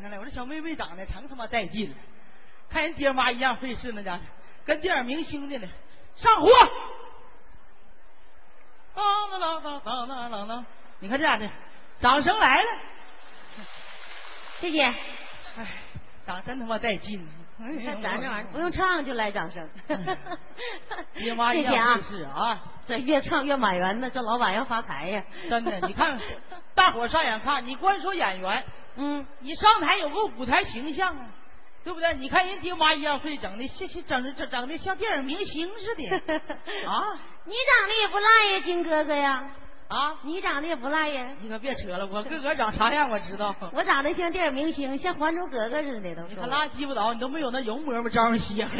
上来，我这小妹妹长得成他妈带劲了，看人爹妈一样费事那家伙，跟电影明星的呢。上火，当当当当当当当当，你看这样的，掌声来了，谢谢。哎，长真他妈带劲。你看咱这玩意儿不用唱就来掌声，爹妈一样费事啊！这越唱越满员呢，这老板要发财呀！真的，你看大伙上眼看，你光说演员，嗯，你上台有个舞台形象啊，对不对？你看人爹妈一样费整的，像像整整整的像电影明星似的 啊！你长得也不赖呀，金哥哥呀！啊，你长得也不赖呀！你可别扯了，我个个长啥样我知道。我长得像电影明星，像《还珠格格》似的都。你可拉鸡巴倒，你都没有那容嬷嬷张希。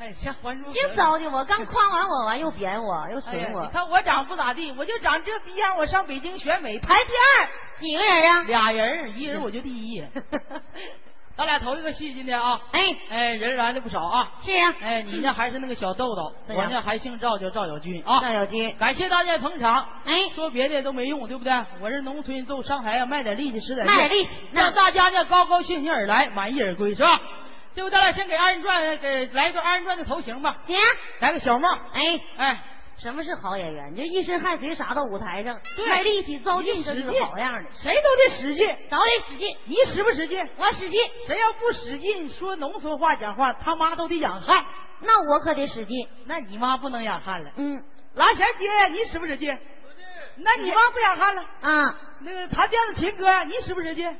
哎，像《还珠》。净糟践我，刚夸完我完又贬我，又损我。你看我长不咋地，我就长这逼样，我上北京选美排第二。几个人啊？俩人，一人我就第一。咱俩头一个戏今天啊，哎哎，人来的不少啊。是呀。哎，你呢还是那个小豆豆，我呢还姓赵，叫赵小军啊。赵小军，感谢大家捧场。哎，说别的都没用，对不对？我是农村就上台啊，卖点力气，使点卖点力，让大家呢高高兴兴而来，满意而归，是吧？最后咱俩先给二人转给来一段二人转的头型吧。行，来个小帽。哎哎。什么是好演员？你就一身汗水洒到舞台上，卖力气、糟劲，这是好样的。谁都得使劲，都得使劲。你使不使劲？我使劲。谁要不使劲，说农村话讲话，他妈都得养汗。那我可得使劲。那你妈不能养汗了。嗯。拉弦接呀，你使不使劲？使劲。那你妈不养汗了？啊。那个弹电子琴哥呀，你使不使劲？使劲。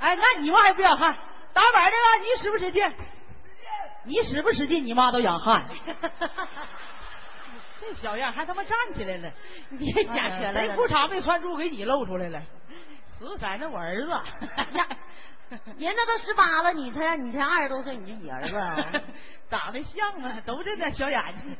哎，那你妈也不养汗。打板的了，你使不使劲？你使不使劲？你妈都养汗。这小样还他妈站起来了！你假扯了，那裤衩没穿住，给你露出来了。死色那我儿子，人家都十八了，你才你才二十多岁，你就你儿子，长得像啊，都这点小眼睛。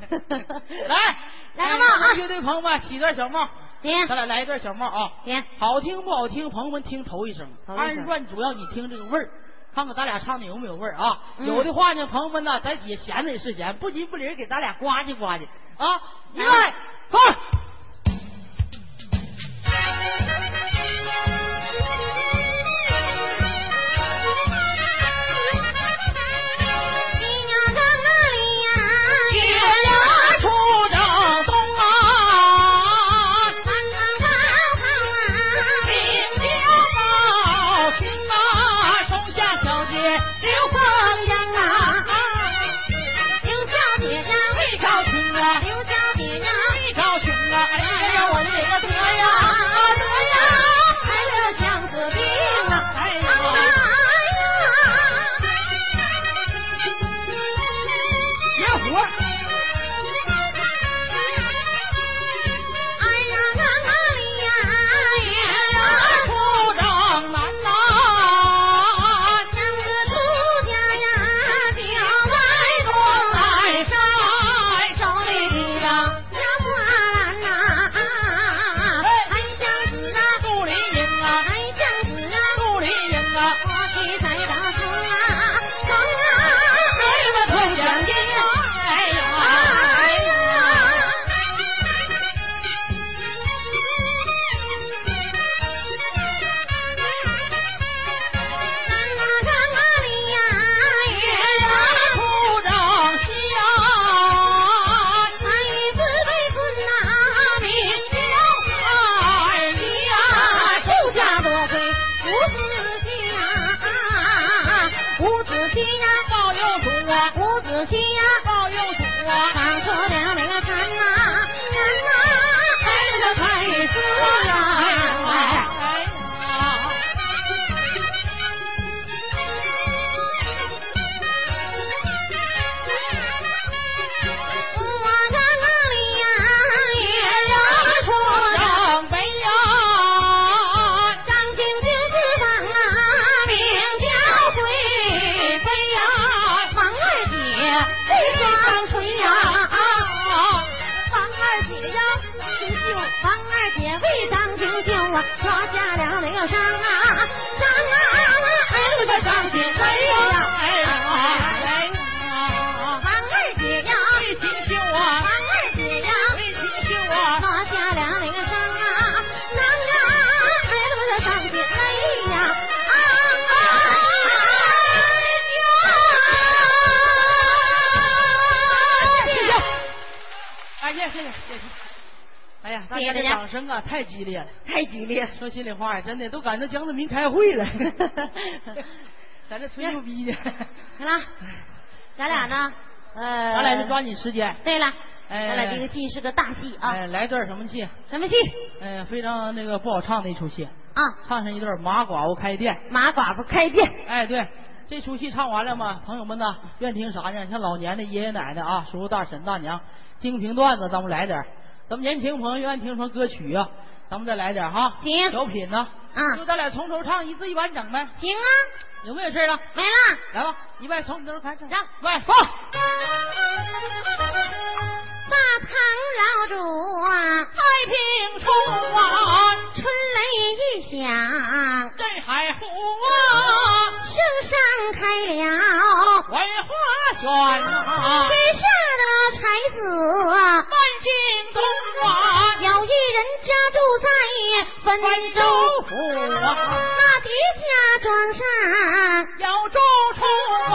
来，来个帽啊！乐队朋友们，起段小帽。行，咱俩来一段小帽啊。行，好听不好听？朋友们听头一声。二人转主要你听这个味儿，看看咱俩唱的有没有味儿啊？有的话呢，朋友们呢，在底下闲着也是闲，不急不离给咱俩呱唧呱唧。啊，预备，放。张锤呀王二姐呀张九王二姐为张九九啊抓下了那个伤啊伤啊哎我的张姐呀掌声啊，太激烈了，太激烈。说心里话呀，真的都赶着江泽民开会了，在这吹牛逼呢。行了，咱俩呢？呃，咱俩就抓紧时间。对了，咱俩这个戏是个大戏啊。来段什么戏？什么戏？嗯，非常那个不好唱的一出戏啊。唱上一段马寡妇开店。马寡妇开店。哎，对，这出戏唱完了嘛，朋友们呢，愿听啥呢？像老年的爷爷奶奶啊，叔叔大婶大娘，精评段子，咱们来点。咱们年轻朋友愿意听什么歌曲啊？咱们再来点哈。行。小品呢？嗯。就咱俩从头唱一字一完整呗。行啊。有没有事了？没了。来吧，一外从你这头开始。上，外放。大唐老主啊，太平春晚，春雷一响，震海湖啊，圣上开了文化轩啊，天下的才子在汾州府啊，那狄家庄上有住处啊，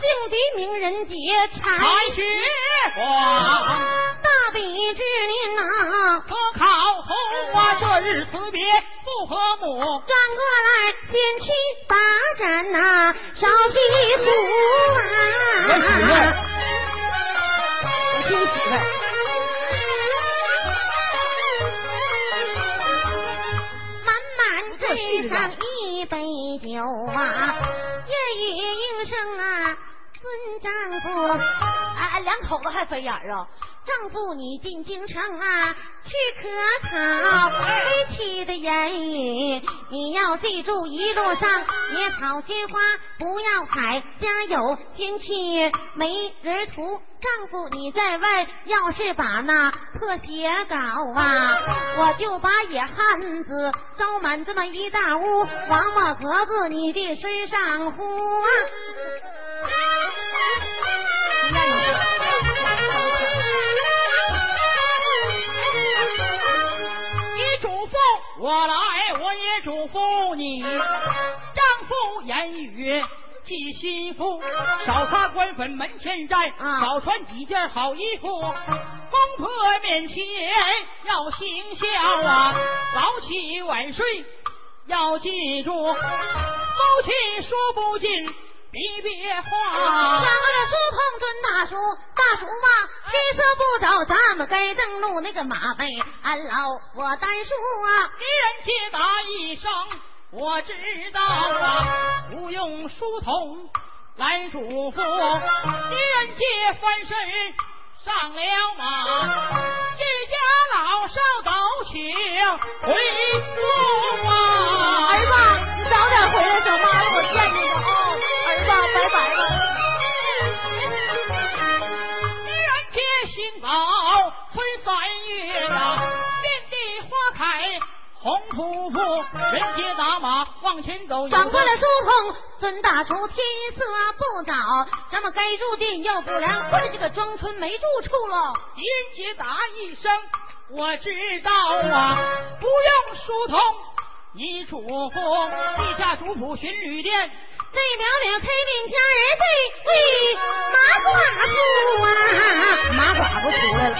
姓的名人杰才学广。大笔之年呐，科考后啊，这日辞别不和睦，转过来先去发展呐，烧皮糊啊，牛啊，夜雨应声啊，孙丈夫啊，两口子还飞眼啊。丈夫，你进京城啊，去可考。飞起的言语，你要记住，一路上野草鲜花不要采，家有天气没人图。丈夫，你在外要是把那破鞋搞啊，我就把野汉子招满这么一大屋，王八格子你的身上呼啊！我来，我也嘱咐你，丈夫言语记心腹，少擦官粉门前站，少穿几件好衣服，公婆面前要行孝啊，早起晚睡要记住，夫妻说不尽。别别话，两个书童尊大叔，大叔啊，天色不早，咱们该登路那个马背安牢。我单说啊，一人接答一声，我知道了，不用书童来嘱咐，一人接翻身上了马，一家老少都请回宫啊。儿子，你早点回来，小妈我见你早，春三月呀，遍地花开红扑扑，人杰打马往前走。转过了书童，孙大厨，天色不早，咱们该入店要不然回这个庄村没住处了。人杰答一声，我知道啊，不用疏通。你嘱咐记下主仆巡旅店，那苗苗开病家人对对，马寡妇啊，麻寡妇出来了。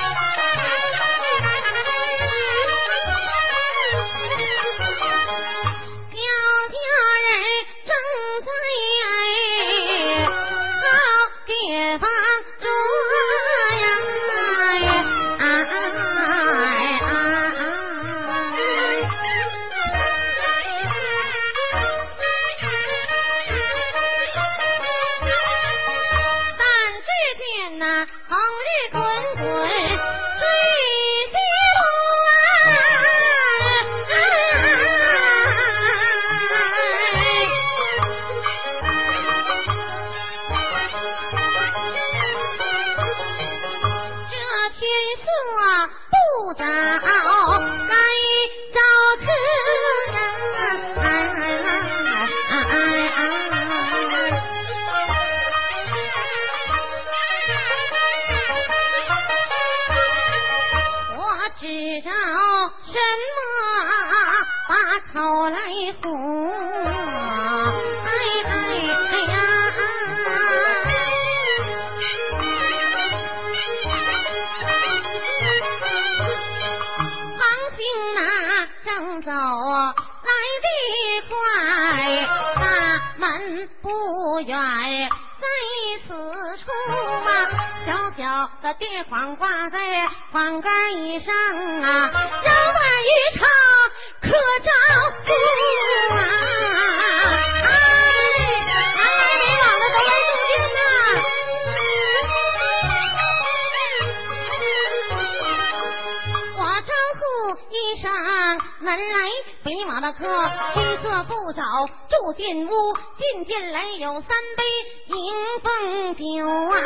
北马的客，黑色不找住进屋，进进来有三杯迎风酒啊，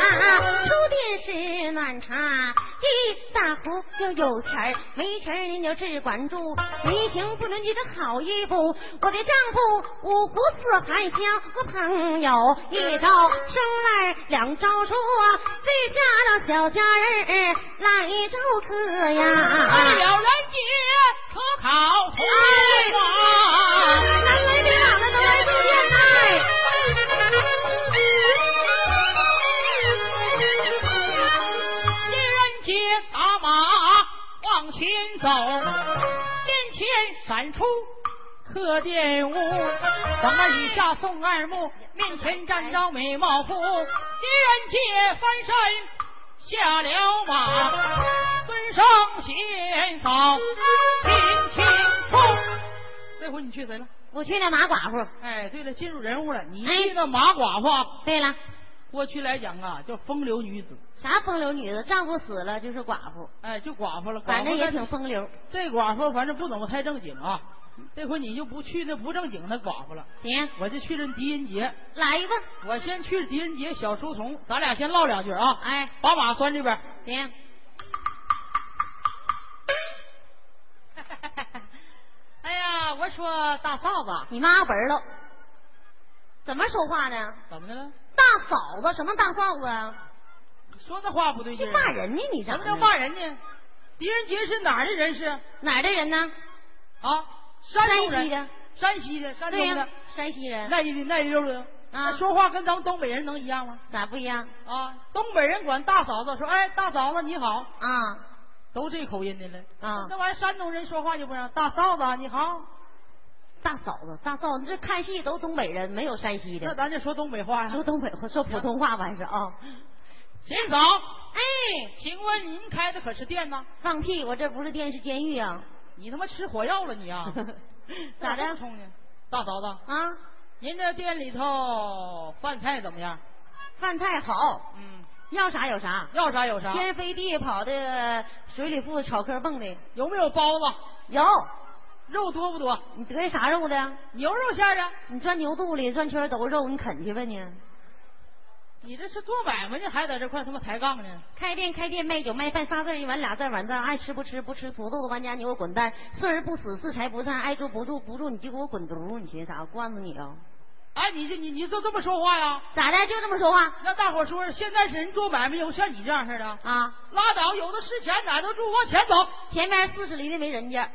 出店是暖茶，一大壶要有钱儿，没钱儿您就只管住，你行不能你的好衣服，我的丈夫五湖四海交个朋友，一招生来两招说，这家的小家人来招客呀，为了人杰。可考回吧，南来北往前走，面前闪出贺殿屋，房儿以下送二木，面前站着美貌妇。狄仁杰翻身下了马，尊上贤嫂。这回你去谁了？我去那马寡妇。哎，对了，进入人物了。你去那马寡妇。对了，过去来讲啊，叫风流女子。啥风流女子？丈夫死了就是寡妇。哎，就寡妇了。反正也挺风流。这寡妇反正不怎么太正经啊。这回你就不去那不正经的寡妇了。行，我就去这狄仁杰。来吧。我先去狄仁杰小书童，咱俩先唠两句啊。哎，把马拴这边。行。哎呀，我说大嫂子，你妈本了，怎么说话呢？怎么的了？大嫂子什么大嫂子啊？说那话不对劲。你骂人呢？你怎么叫骂人呢？狄仁杰是哪儿的人？是哪儿的人呢？啊，山西的，山西的，山东的，山西人。那那溜溜的，啊，说话跟咱们东北人能一样吗？咋不一样？啊，东北人管大嫂子说，哎，大嫂子你好啊。都这口音的了啊！那玩意儿山东人说话就不让大嫂子你好，大嫂子大嫂子，这看戏都东北人，没有山西的。那咱就说东北话呀，说东北话，说普通话完事啊。贤嫂，哎，请问您开的可是店呢？放屁！我这不是店是监狱啊！你他妈吃火药了你啊？咋的？大嫂子啊，您这店里头饭菜怎么样？饭菜好，嗯。要啥有啥，要啥有啥。天飞地跑的水里浮炒壳蹦的，有没有包子？有。肉多不多？你得意啥肉的？牛肉馅的。你钻牛肚里转圈都是肉，你啃去吧你。你这是做买卖呢，还在这块他妈抬杠呢？开店开店卖酒卖饭仨字一碗俩字碗字，爱吃不吃不吃土豆子玩家你给我滚蛋！四人不死四财不散，爱住不住不住你就给我滚犊！你寻思啥？惯着你啊！哎，你这你你就这么说话呀？咋的？就这么说话？那大伙说，现在是人做买卖有像你这样似的啊？拉倒，有的是钱，哪都住，往前走。前面四十里的没人家。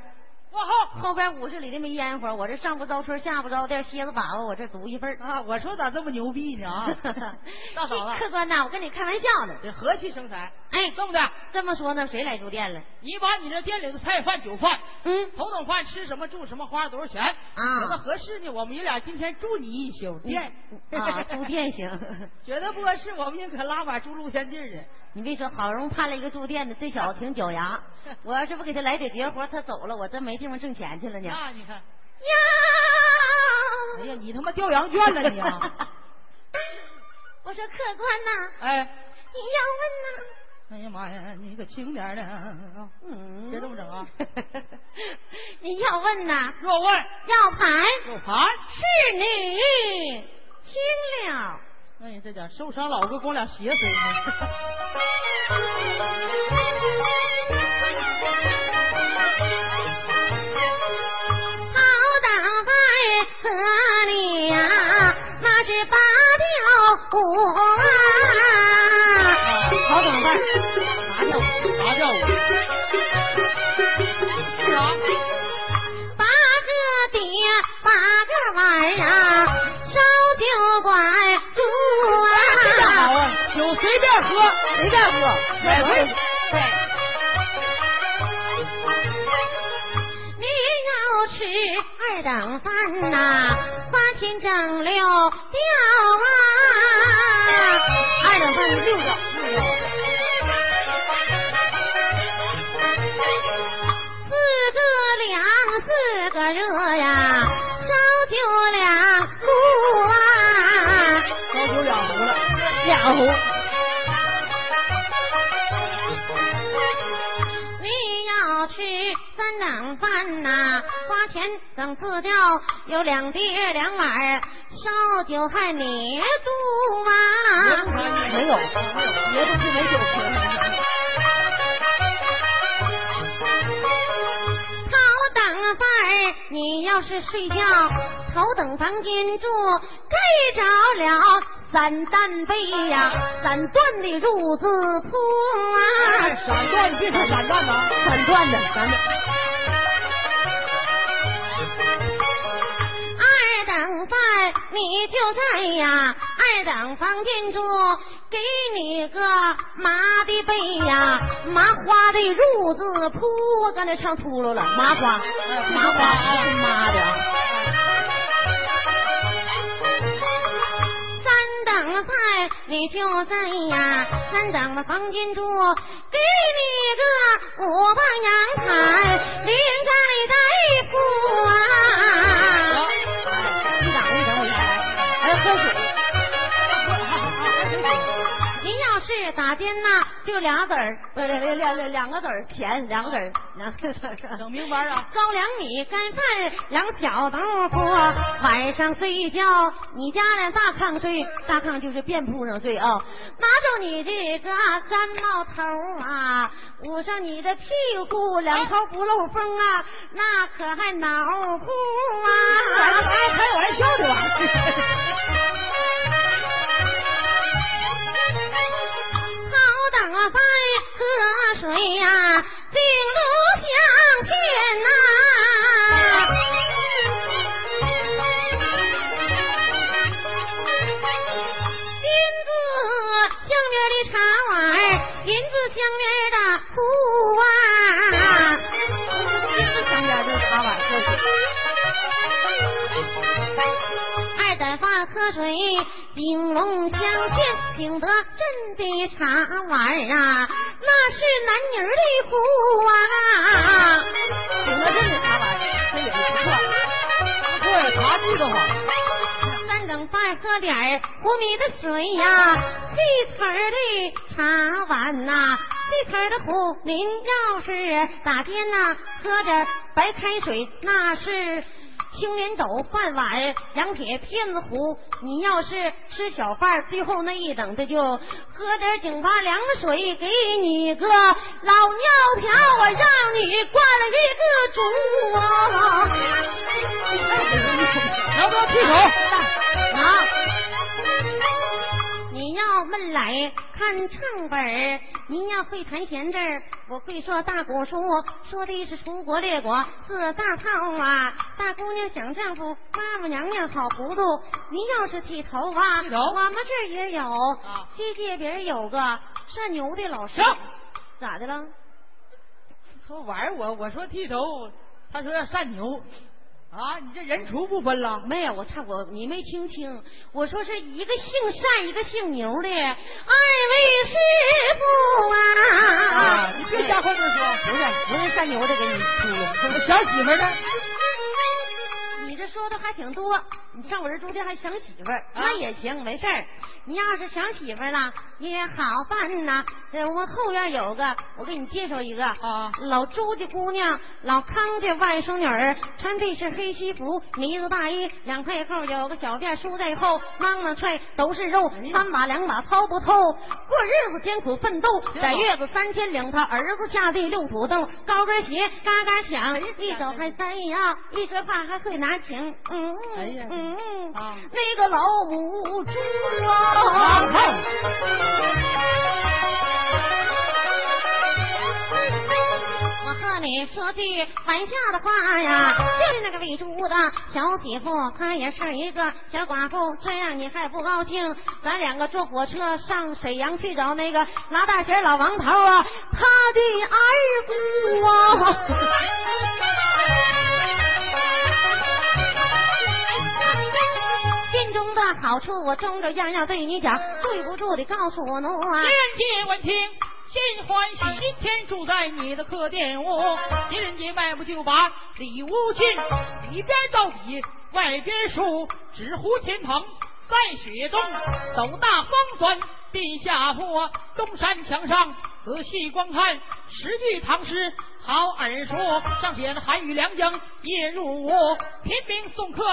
往后后边五十里的没烟火，我这上不着村下不着店，蝎子粑粑我这独一份啊！我说咋这么牛逼呢啊！大嫂子，客官呐，我跟你开玩笑呢，这和气生财。哎，这么的，这么说呢，谁来住店了？你把你这店里的菜饭酒饭，嗯，头等饭吃什么住什么花多少钱啊？觉得合适呢，我们爷俩今天住你一宿店啊，住店行。觉得不合适，我们宁可拉把住露天地去。你别说，好容易盼了一个住店的，这小子挺脚牙。我要是不给他来点绝活，他走了，我真没地方挣钱去了呢。那你看，呀，哎呀，你他妈掉羊圈了你啊！我说客官呐，哎，你要问呐？哎呀妈呀，你可轻点的，嗯，别这么整啊！你要问呐？若问要盘，若盘是你听了。哎呀这点受伤老哥光俩鞋碎呢。好打在河里呀，那是八条舞啊。好打在八条八条舞。是啊。八个碟，八个碗啊，烧酒馆。主。这好啊酒随便喝，随便喝，免费。等自掉，有两碟两碗烧酒，还你住吗？没有，别的是没酒吃。头等饭你要是睡觉，头等房间住，盖着了三担被呀，三段的褥子铺啊。三段，别说三段呐，三段的，三段。你就在呀二等房间住，给你个麻的被呀，麻花的褥子铺。我刚才唱秃噜了，麻花，麻花是麻的。三等菜你就在呀三等的房间住，给你个五八阳台，连在打尖呐，就俩子儿，不两两两两个子儿钱，两个子儿，两个子儿，整明白啊！高粱米干饭，两小豆腐，晚上睡觉，你家的大炕睡，大炕就是便铺上睡啊！拿着你这个毡帽头啊，捂上你的屁股，两头不漏风啊，那可还恼乎啊！开开玩笑的吧？水呀，进路向天呐。金子镶边的茶碗，银子镶边的壶啊。饭喝水。顶龙相见，请得朕的茶碗啊，那是男女的壶啊。请得朕的茶碗，这也不错，不错，茶具都好。三等饭喝点湖米的水呀，细瓷的茶碗呐，细瓷的壶，您要是打尖呐，喝着白开水，那是。青莲斗饭碗，羊铁片子壶。你要是吃小饭，最后那一等的就喝点井巴凉水，给你个老尿瓢，我让你灌了一个足啊！要不要劈手？啊！你要闷来看唱本儿，您要会弹弦子，我会说大鼓书，说的是楚国列国四大套啊。大姑娘想丈夫，妈妈娘娘好糊涂。您要是剃头啊，我们这儿也有，西街边有个善牛的老师，咋的了？他玩我，我说剃头，他说要善牛。啊，你这人畜不分了？没有，我唱我你没听清，我说是一个姓单，一个姓牛的二位师傅啊！你别瞎话乱说，不是不是单牛的给你出了，小媳妇呢？你这说的还挺多，你上我这住店还想媳妇儿，那也行，没事儿。你要是想媳妇儿了，也好办呐。我们后院有个，我给你介绍一个啊，老朱家姑娘，老康家外甥女儿，穿的是黑西服，呢子大衣，两块扣，有个小辫梳在后，mang mang 踹都是肉，三把两把掏不透，过日子艰苦奋斗，在月子三千两他儿子下地六土豆，高跟鞋嘎嘎响，一走还塞呀，一说话还会拿情，嗯嗯嗯，那个老母猪啊。我和你说句玩笑的话呀，就是那个喂猪的小媳妇，她也是一个小寡妇，这样你还不高兴？咱两个坐火车上沈阳去找那个拿大弦老王头啊，他的儿姑啊。么好处，我中着样样对你讲，对不住的告诉我奴啊。人杰闻听心欢喜，今天住在你的客店屋。狄仁杰迈步就把里屋进，里边到底外边熟，纸糊天棚在雪冬，斗大方砖地下坡，东山墙上仔细观看十句唐诗。好耳熟，上写的寒雨良江夜入吴，平明送客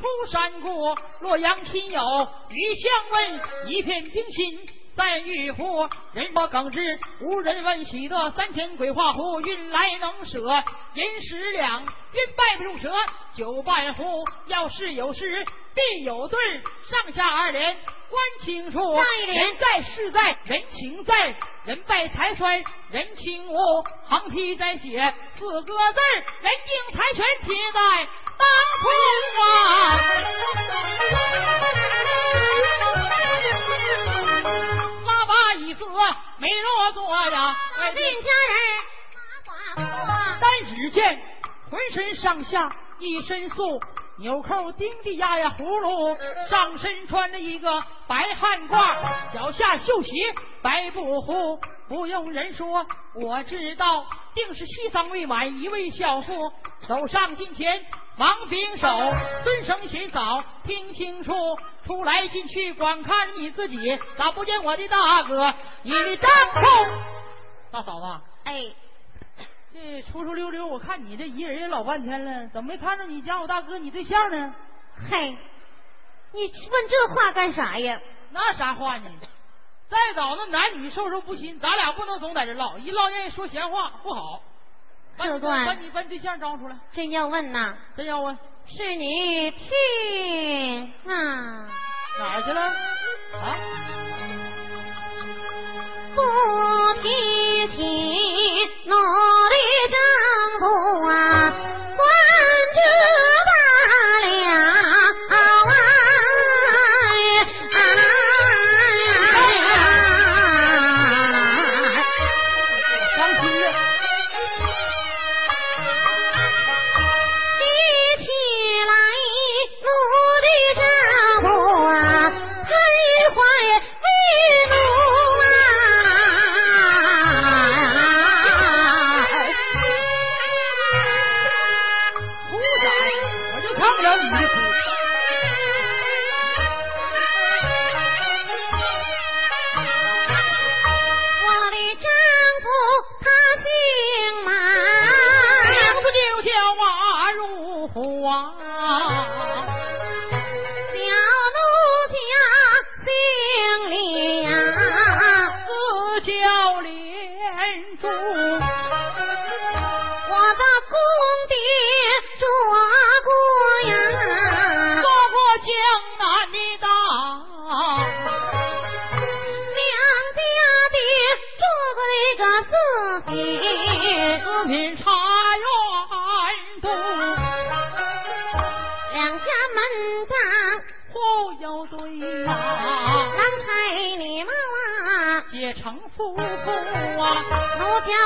出山过，洛阳亲友余相问，一片冰心在玉壶。人我耿直无人问，喜得三千鬼画符，运来能舍银十两，运败不入折九半壶。要是有事必有对，上下二联。观清楚，人在事在，人情在，人败财衰，人情无。横批在写四个字人敬财全贴在当空啊！拉把椅子没落座呀，家人但只见浑身上下一身素。纽扣钉的压压葫芦，上身穿着一个白汗褂，脚下绣鞋白布裤。不用人说，我知道定是西方未满一位孝妇。走上近前，忙并手，尊声洗澡，听清楚，出来进去光看你自己，咋不见我的大哥？你的丈夫，大嫂子，哎。这出出溜溜，我看你这一人也老半天了，怎么没看着你家我大哥你对象呢？嘿，你问这话干啥呀？那啥话呢？再早那男女授受不亲，咱俩不能总在这唠，一唠愿意说闲话不好。客官，把你把你对象招出来。真要问呐？真要问？是你听啊？哪儿去了？啊？不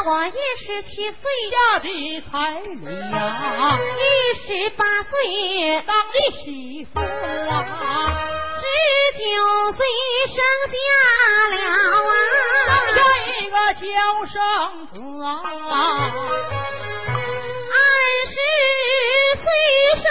我一十七岁嫁的彩礼呀，一十八岁当的媳妇啊，十九岁生下了啊，生下一个娇生子啊，二十岁生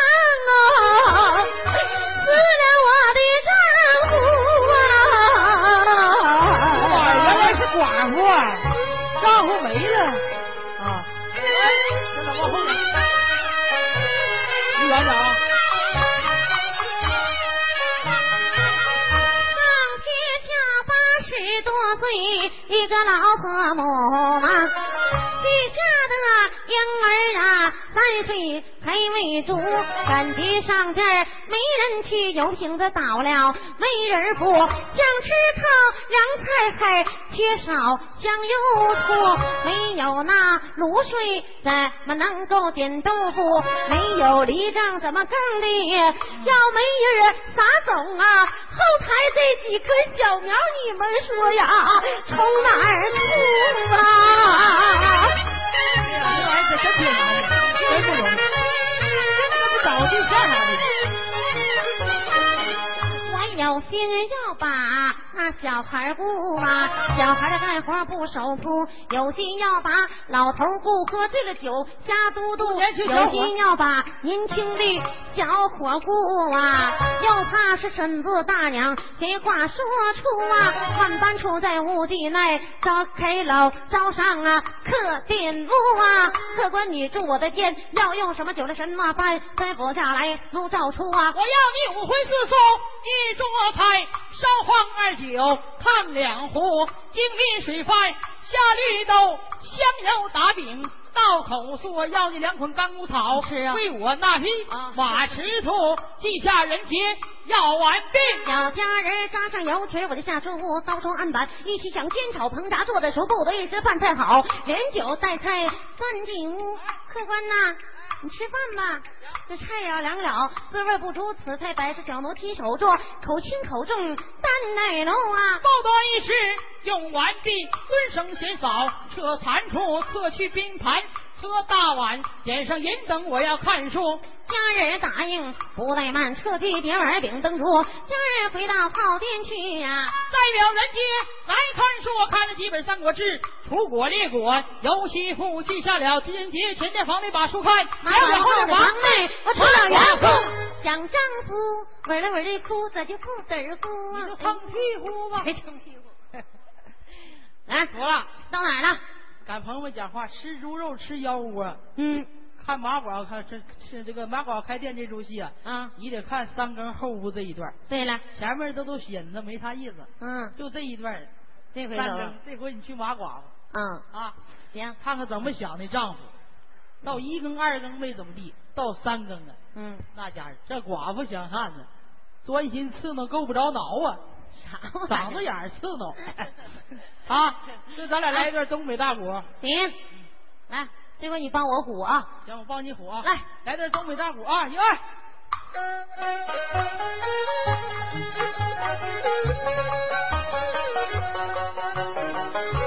岁一还未足，赶集上这儿没人去，油瓶子倒了没人补，想吃汤让菜还缺少香油醋，没有那卤水怎么能够点豆腐？没有梨账怎么羹的？要没人撒种啊？后台这几棵小苗，你们说呀，从哪儿出啊？这玩意儿可挺难，真不容易。这不找对象啥的？有心要把那小孩顾啊，小孩的干活不守铺；有心要把老头顾，喝醉了酒瞎嘟嘟；有心要把年轻的小伙顾啊，又怕是婶子大娘这话说出啊，万般处在屋地内，招开老招上啊客店屋啊，客官你住我的店，要用什么酒的什么饭，吩咐下来奴照出啊。我要你五荤四素一桌菜，烧黄二酒烫两壶，精米水饭下绿豆，香油打饼。道口说要你两捆干枯草，是啊，为我那匹马赤兔，记下人情要完毕。小家人扎上油锤，我就下厨屋刀中案板，一起想煎炒烹炸做的熟，不得一时饭菜好，连酒带菜钻进屋。客官呐。你吃饭吧，这菜要凉了，滋味不足。此菜摆是小奴亲手做，口轻口重，淡奶浓啊。报端一事用完毕，尊声先扫，撤残处，撤去冰盘。喝大碗，点上银灯，我要看书。家人答应，不怠慢，撤去碟碗饼灯烛。家人回到炮店去呀，代表人杰来看书。我看了几本《三国志》，楚国列国，游戏赋记下了狄仁杰前殿房里把书看。马往后的房内，我成了元夫，想丈夫，委了委的哭，咋就不得哭啊？你就蹭屁股吧，别蹭屁股。来，服了，到哪儿了？赶朋友们讲话，吃猪肉吃腰窝。嗯，看马广看这是这个马广开店这出戏啊，啊，你得看三更后屋这一段。对了，前面都都引子没啥意思。嗯，就这一段。这回这回你去马广。嗯啊，行，看看怎么想的丈夫。到一更二更没怎么地，到三更啊，嗯，那家伙这寡妇想汉子，专心刺挠够不着挠啊。嗓子眼儿刺挠 啊这咱俩来一段东北大鼓。行来这回你帮我鼓啊。行我帮你鼓啊。来。来段东北大鼓啊一二。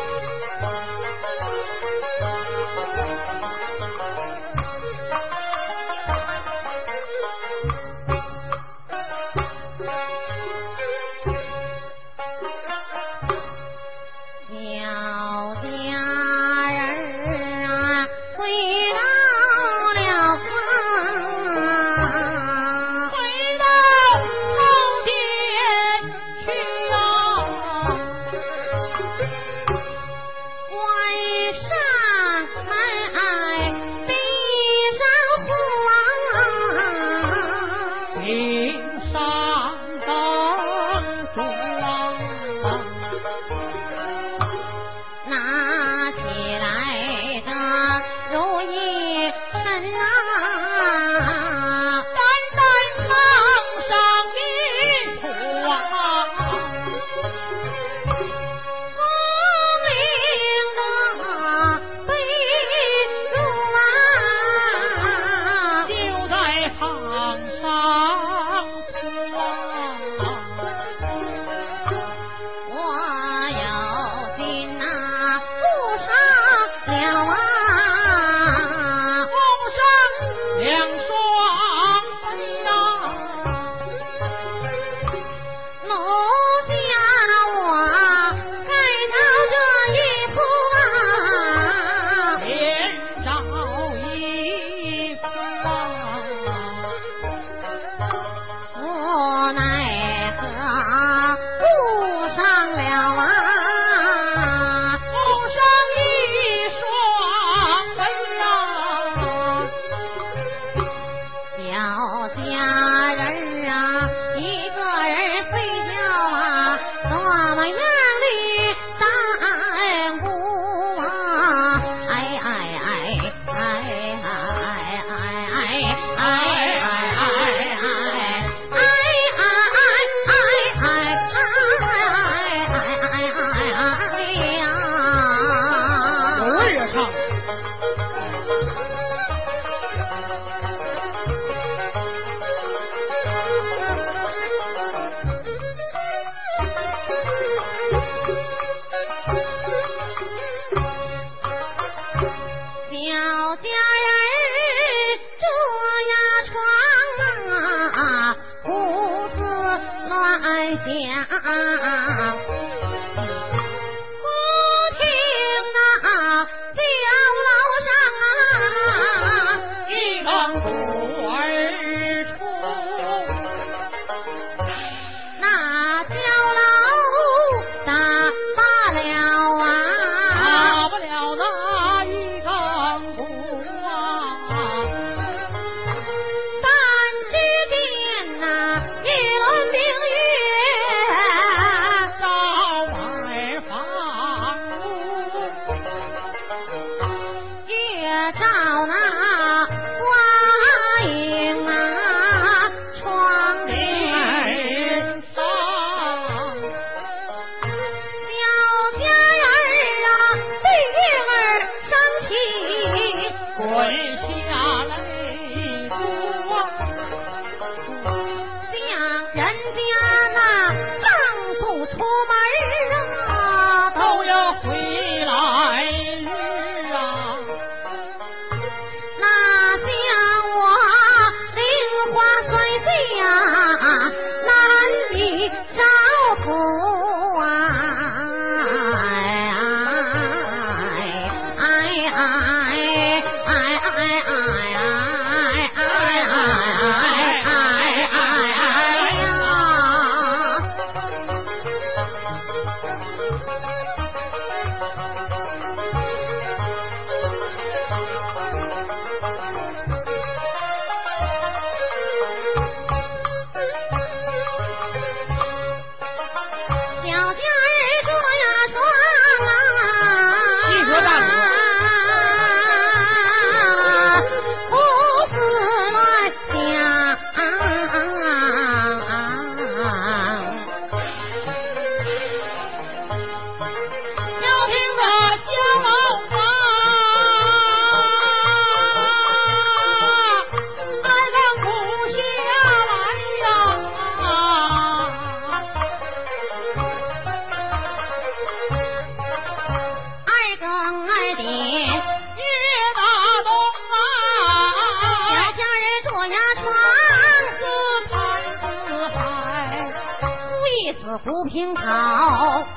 一死胡平，草，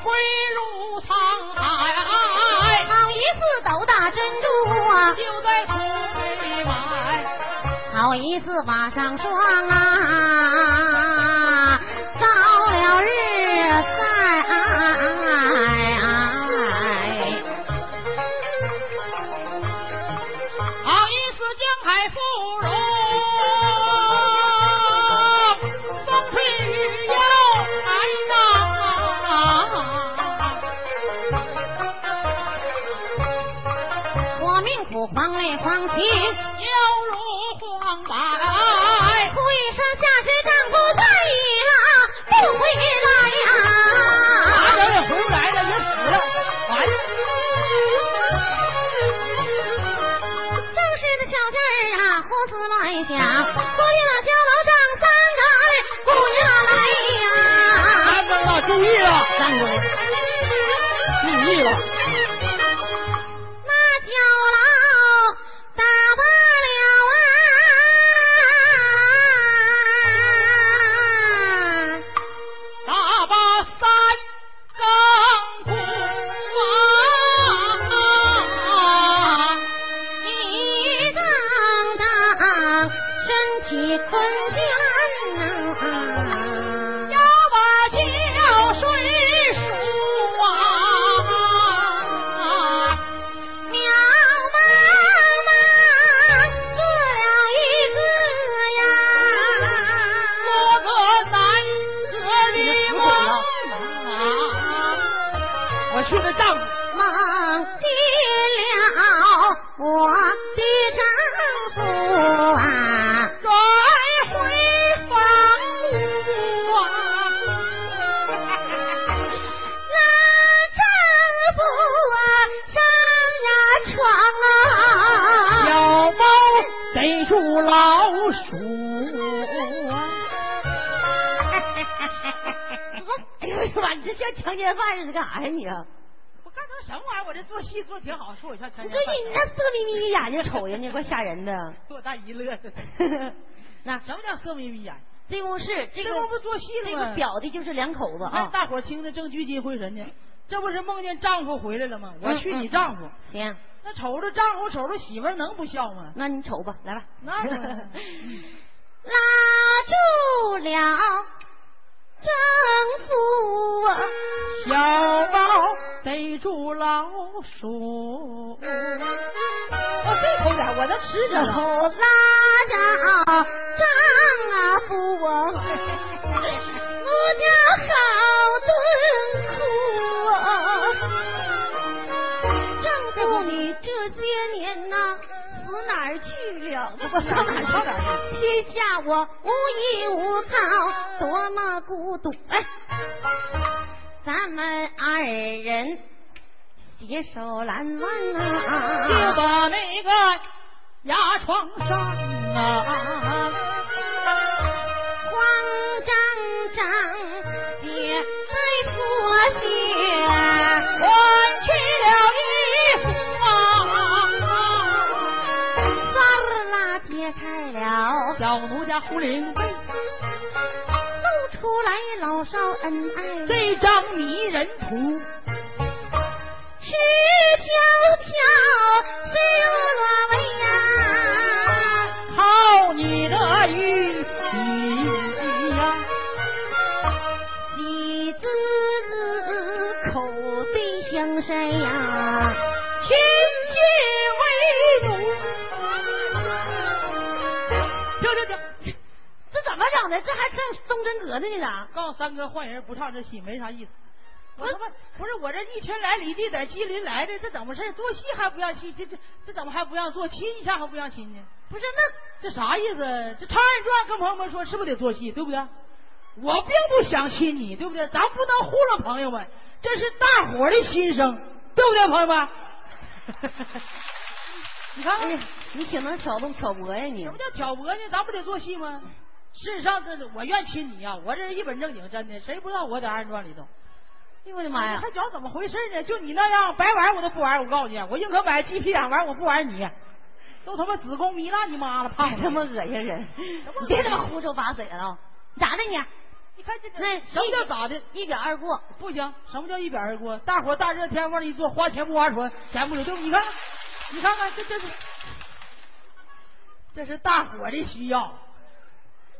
归入沧海。好一次斗大珍珠啊，就在土里玩。好一次马上霜啊。瞅人家怪吓人的，多大一乐的。那什么叫色眯眯眼？这屋是这个不做戏了吗？这个表的就是两口子啊！大伙听着正聚精会神呢，这不是梦见丈夫回来了吗？我去你丈夫，行。那瞅着丈夫，瞅着媳妇，能不笑吗？那你瞅吧，来吧。那 拉住了丈夫啊，小猫逮住老鼠。我这口点，我能吃着了。拉着丈夫啊，我家好顿苦啊。丈夫。你这些年呐，死哪儿去了？不过上哪上哪去？天下我无依无靠，多么孤独！哎，咱们二人携手拦弯啊，就把那个压床上啊，慌张张别再脱鞋，换去了衣。揭开了小奴家胡林被，露出来老少恩爱。这张迷人图，赤条条水落尾呀，靠你的玉玺呀，喜字口对相山呀，整的？这还唱忠贞阁呢？这咋？告诉三哥换人不唱这戏没啥意思。我他妈不是我这一千来里地在吉林来的，这怎么回事？做戏还不让戏？这这这怎么还不让做？亲一下还不让亲呢？不是那这啥意思？这唱二段跟朋友们说是不是得做戏？对不对？我并不想亲你，对不对？咱不能糊弄朋友们，这是大伙的心声，对不对，朋友们？你看，你你挺能挑动挑拨呀！你什么叫挑拨呢？咱不得做戏吗？事实上，这我愿亲你呀，我这是一本正经，真的，谁不知道我在二人转里头？哎呦我的妈呀！还讲怎么回事呢？就你那样白玩我都不玩，我告诉你，我宁可买鸡皮眼玩，我不玩你。都他妈子宫糜烂你妈了，胖他妈恶心人！你别他妈胡说八嘴了，咋的你？你看这那什么叫咋的？一表二过不行？什么叫一表二过？大伙大热天往里一坐，花钱不花钱，钱不有对不？你看。你看看，这这是这是大伙的需要，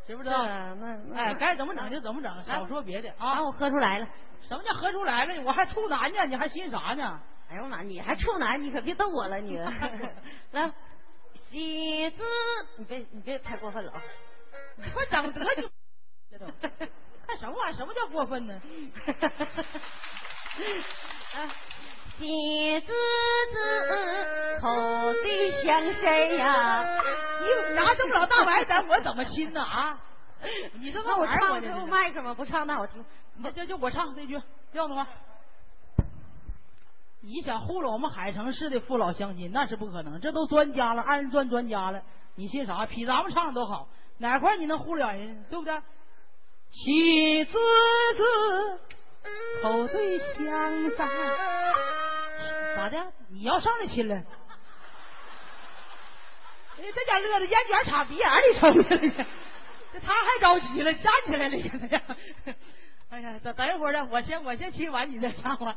知不知道？那哎，该怎么整就怎么整，少说别的啊！我喝出来了，什么叫喝出来了？我还处男呢，你还寻啥呢？哎呦妈，你还处男？你可别逗我了，你 来，喜字，你别你别太过分了啊！我整得就 这都看什么玩意？什么叫过分呢？啊。喜滋滋，口对相谁呀？你拿这么老大白咱我怎么亲呢啊？你这么我唱有麦克吗？不唱那我听。那就就我唱这句，要的话。你想糊弄我们海城市的父老乡亲，那是不可能。这都专家了，二人转专家了，你信啥？比咱们唱的都好，哪块你能糊了人？对不对？喜滋滋。口对相三，咋的？你你要上来亲了？哎，这家乐的眼角插鼻眼里抽去了，这他还着急了，站起来了，现在。哎呀，等等一会儿呢，我先我先亲完你再上吧。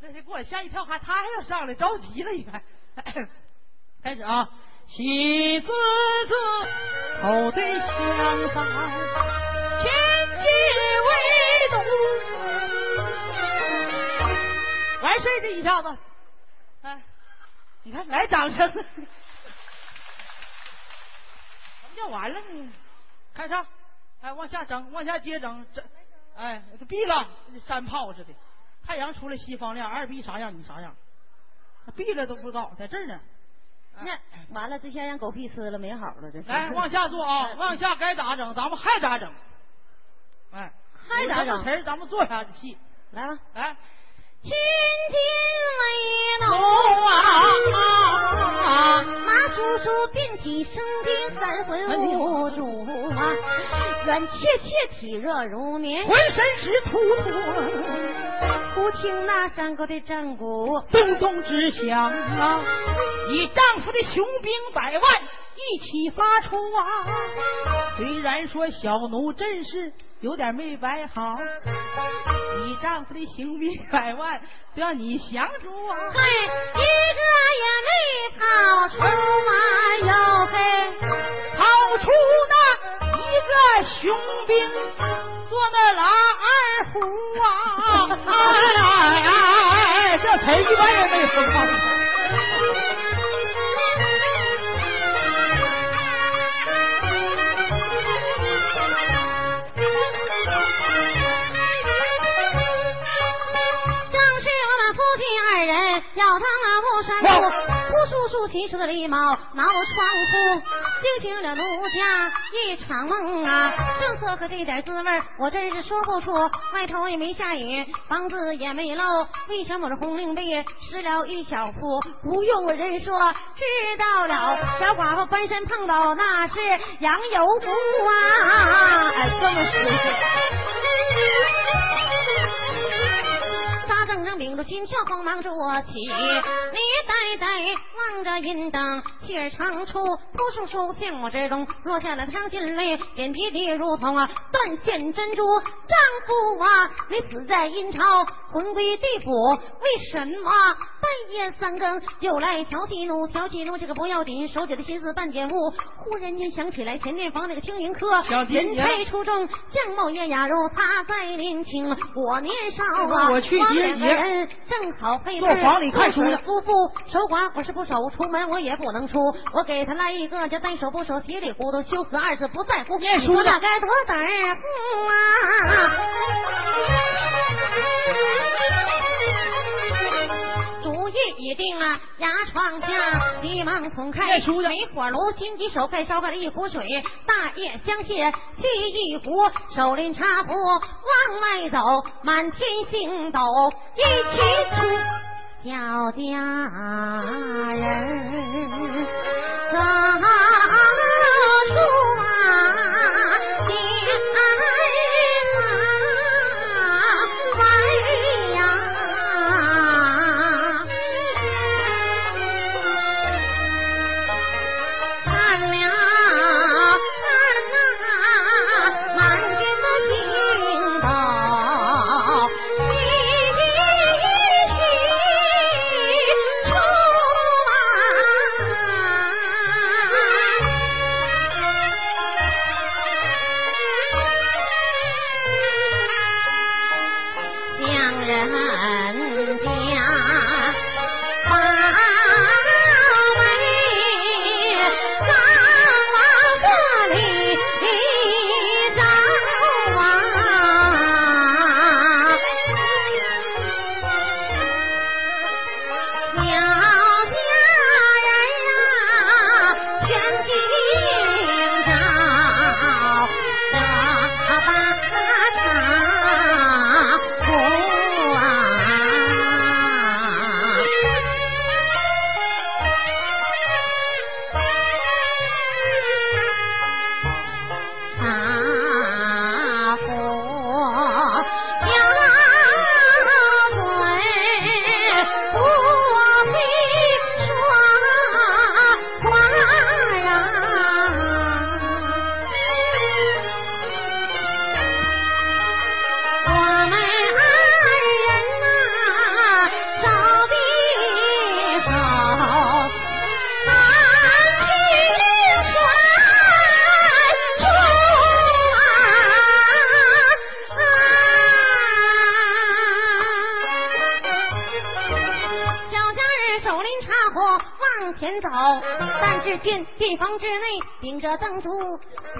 那给我吓一跳，还他还要上来，着急了，你看。开始啊，喜滋滋，口对相三。千金为奴，完事儿这一下子，你看来掌声，什么叫完了呢？开唱，哎，往下整，往下接整，整，哎，闭了，山炮似的，太阳出来西方亮，二逼啥样你啥样，闭了都不知道，在这儿呢。那完了，这下让狗屁吃了，没好了，这是。来，往下做啊，往下该咋整，咱们还咋整。哎，还咋整？词咱们做下戏，来吧，来。千金为奴啊，马叔叔遍体生病，三魂无主啊，远切切体热如棉，浑身直突突。忽听那山沟的战鼓咚咚直响啊，你丈夫的雄兵百万一起发出啊！虽然说小奴真是有点没摆好，你丈夫的行兵百万都要你降住啊！嘿，一个也没跑出啊，哟嘿，跑出那一个雄兵，做那老二胡啊！哎 哎哎，这才一般人没疯啊！不叔叔骑着狸猫挠窗户，惊醒了奴家一场梦啊！正色和这点滋味，我真是说不出。外头也没下雨，房子也没漏，为什么这红领被湿了一小铺？不用人说，知道了。小寡妇翻身碰到那是杨油布啊！哎，这么舒正正屏住心跳，慌忙着我起。你呆呆望着银灯，气儿长出，扑簌簌，陷我之中，落下了伤心泪，眼皮底如同啊断线珍珠。丈夫啊，你死在阴曹，魂归地府，为什么半夜三更就来调戏奴？调戏奴这个不要紧，手里的心思半点误。忽然间想起来前殿房那个青云客，人才出众，相貌也雅如他在年轻，我年少啊，我去接。人正好配做房里看书的夫妇，守寡我是不守，出门我也不能出。我给他来一个叫单手不守，稀里糊涂，羞死二字不在乎。念书的该多胆啊！主意已定啊，牙床下急忙捅开煤火炉，心急手快烧开了一壶水，大叶香榭沏一壶，手拎茶壶往外走，满天星斗一起出，小家人。走房之内秉着灯烛，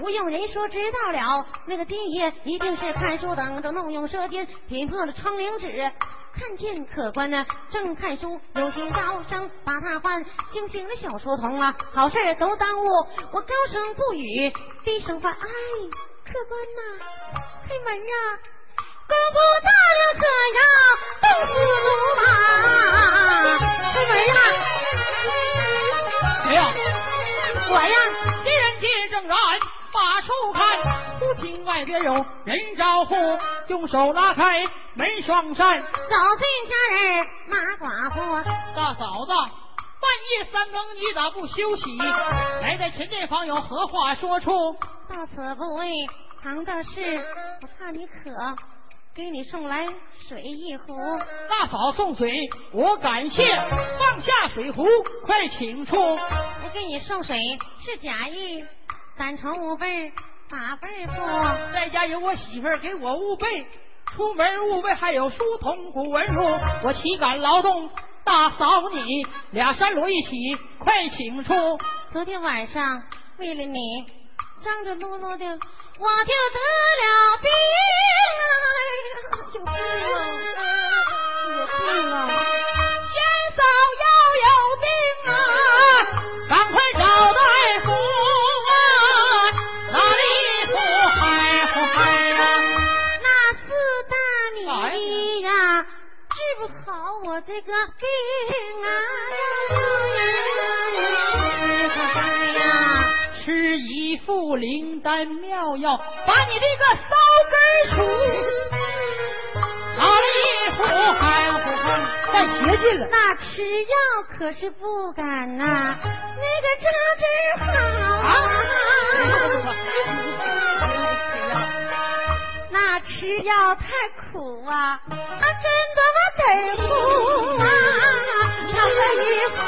不用人说知道了，那个爹爷一定是看书等着弄用舌尖点破了窗棂纸，看见客官呢正看书，有心高声把他唤，惊醒了小书童啊，好事都耽误。我高声不语，低声唤，哎，客官呐，开门啊！公布大了可要冻死奴嘛，开门呀！谁呀？我呀。一人接正然把手看，忽听外边有人招呼，用手拉开门双扇，走进家人马寡妇，大嫂子，半夜三更你咋不休息？来在前阵房有何话说出？到此不为旁的事，我怕你渴，给你送来水一壶。大嫂送水，我感谢。放下水壶，快请出。我给你送水是假意，三成五倍八辈不？在家有我媳妇儿给我务备，出门务备还有书童古文书。我岂敢劳动？大嫂你俩山罗一起，快请出。昨天晚上为了你，张着啰啰的，我就得了病啊！有病啊！有病啊！先嫂要有病啊，赶快找大夫啊！哪里呼嗨呼嗨呀？那四大米呀，治不好我这个病啊！吃一副灵丹妙药，把你这个骚根除。哪里呼喊呼喊，带邪劲了。那吃药可是不敢呐，那个扎针好啊。那吃药太苦啊，啊真的我得苦啊，那可一苦。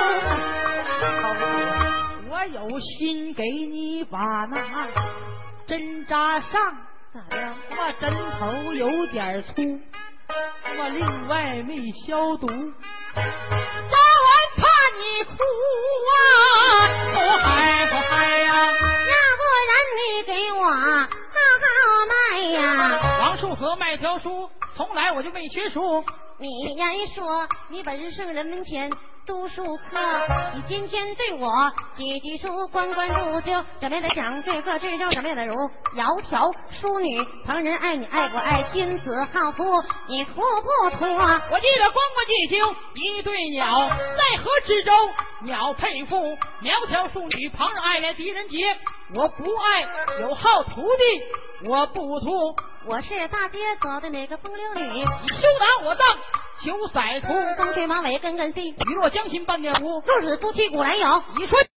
我有心给你把那针扎上，咋的？我针头有点粗。我另外没消毒，扎完怕你哭啊！不嗨不嗨呀！要不然你给我好好卖呀！王树和卖条书，从来我就没学书。你言说你本是圣人门前。读书课，你天天对我几句书，关关注就怎么样的讲这个这招怎么样的如窈窕淑女，旁人爱你爱不爱？君子好逑，你图不图？我。记得关关雎鸠，一对鸟在河之洲，鸟配妇，苗条淑女，旁人爱来狄仁杰。我。不爱有好徒弟，我。不图。我。是大街走的哪个风流女，你休拿我。当九色图。风吹马尾根根细，雨落江心半点无。若是夫妻古来有，你说。